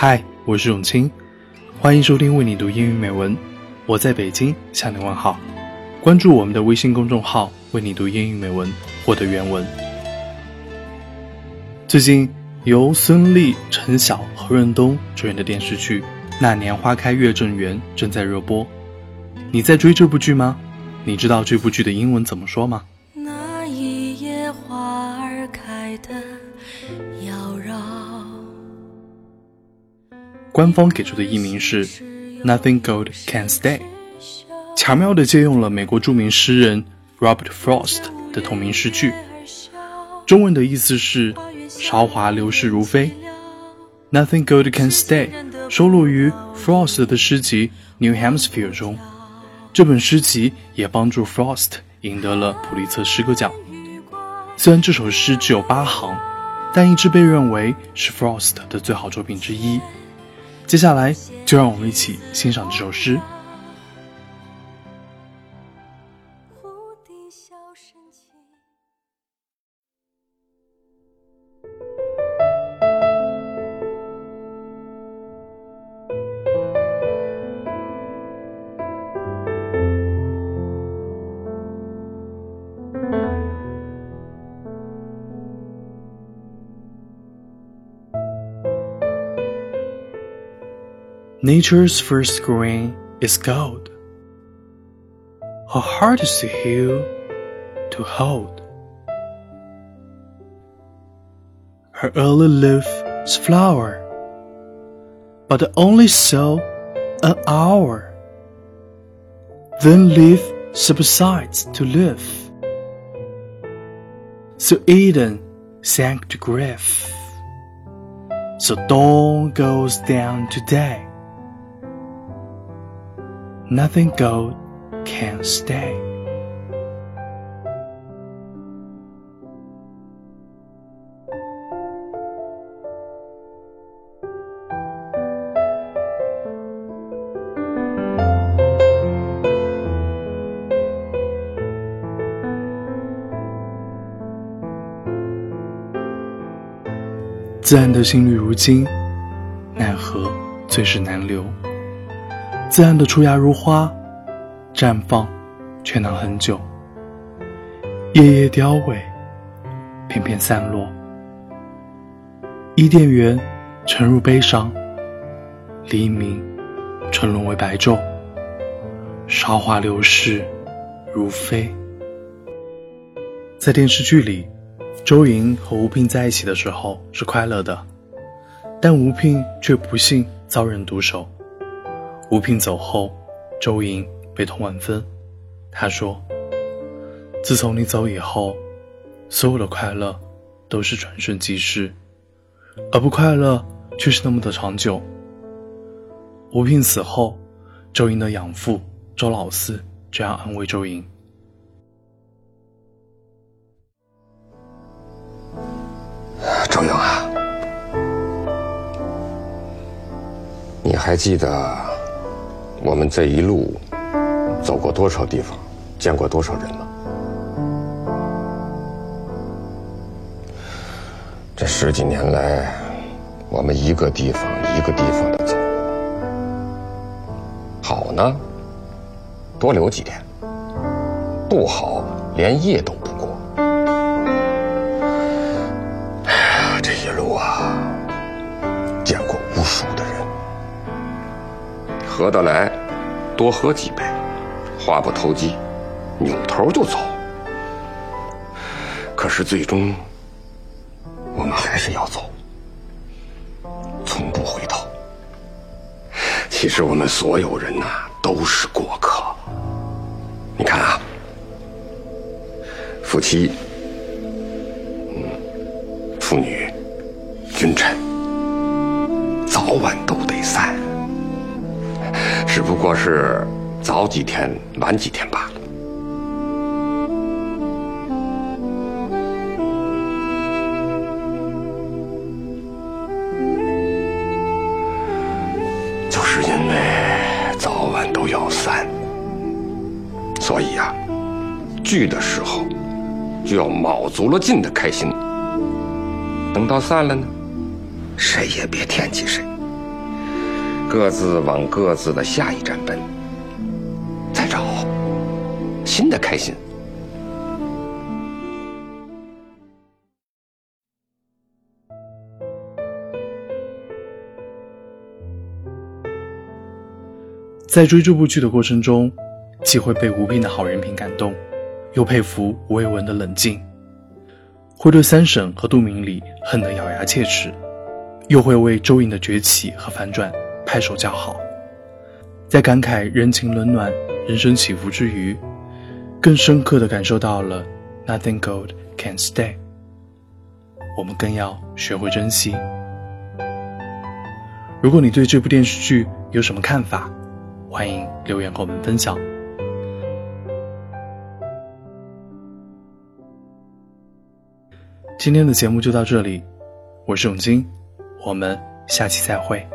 嗨，我是永清，欢迎收听为你读英语美文。我在北京向你问好。关注我们的微信公众号“为你读英语美文”，获得原文。最近由孙俪、陈晓、何润东主演的电视剧《那年花开月正圆》正在热播。你在追这部剧吗？你知道这部剧的英文怎么说吗？官方给出的译名是 “Nothing Good Can Stay”，巧妙地借用了美国著名诗人 Robert Frost 的同名诗句。中文的意思是“韶华流逝如飞”。“Nothing Good Can Stay” 收录于 Frost 的诗集《New Hampshire》中。这本诗集也帮助 Frost 赢得了普利策诗歌奖。虽然这首诗只有八行，但一直被认为是 Frost 的最好作品之一。接下来，就让我们一起欣赏这首诗。Nature's first green is gold. Her heart is to heal, to hold. Her early leaf is flower, but only so an hour. Then leaf subsides to live. So Eden sank to grief. So dawn goes down today nothing gold can stay。自然的心律如金，奈何最是难留。自然的出芽如花，绽放却能很久。叶叶凋萎，片片散落。伊甸园沉入悲伤，黎明沉沦为白昼。韶华流逝如飞。在电视剧里，周莹和吴聘在一起的时候是快乐的，但吴聘却不幸遭人毒手。吴聘走后，周莹悲痛万分。她说：“自从你走以后，所有的快乐都是转瞬即逝，而不快乐却是那么的长久。”吴聘死后，周莹的养父周老四这样安慰周莹：“周莹啊，你还记得？”我们这一路走过多少地方，见过多少人吗？这十几年来，我们一个地方一个地方的走，好呢，多留几天；不好，连夜都合得来，多喝几杯；话不投机，扭头就走。可是最终，我们还是要走，从不回头。其实我们所有人呐，都是过客。你看啊，夫妻、嗯，妇女、君臣，早晚都得散。只不过是早几天、晚几天罢了。就是因为早晚都要散，所以呀，聚的时候就要卯足了劲的开心。等到散了呢，谁也别惦记谁。各自往各自的下一站奔，再找新的开心。在追这部剧的过程中，既会被吴聘的好人品感动，又佩服吴伟文的冷静，会对三婶和杜明礼恨得咬牙切齿，又会为周颖的崛起和反转拍手叫好。在感慨人情冷暖、人生起伏之余，更深刻的感受到了 “Nothing gold can stay”。我们更要学会珍惜。如果你对这部电视剧有什么看法？欢迎留言和我们分享。今天的节目就到这里，我是永金，我们下期再会。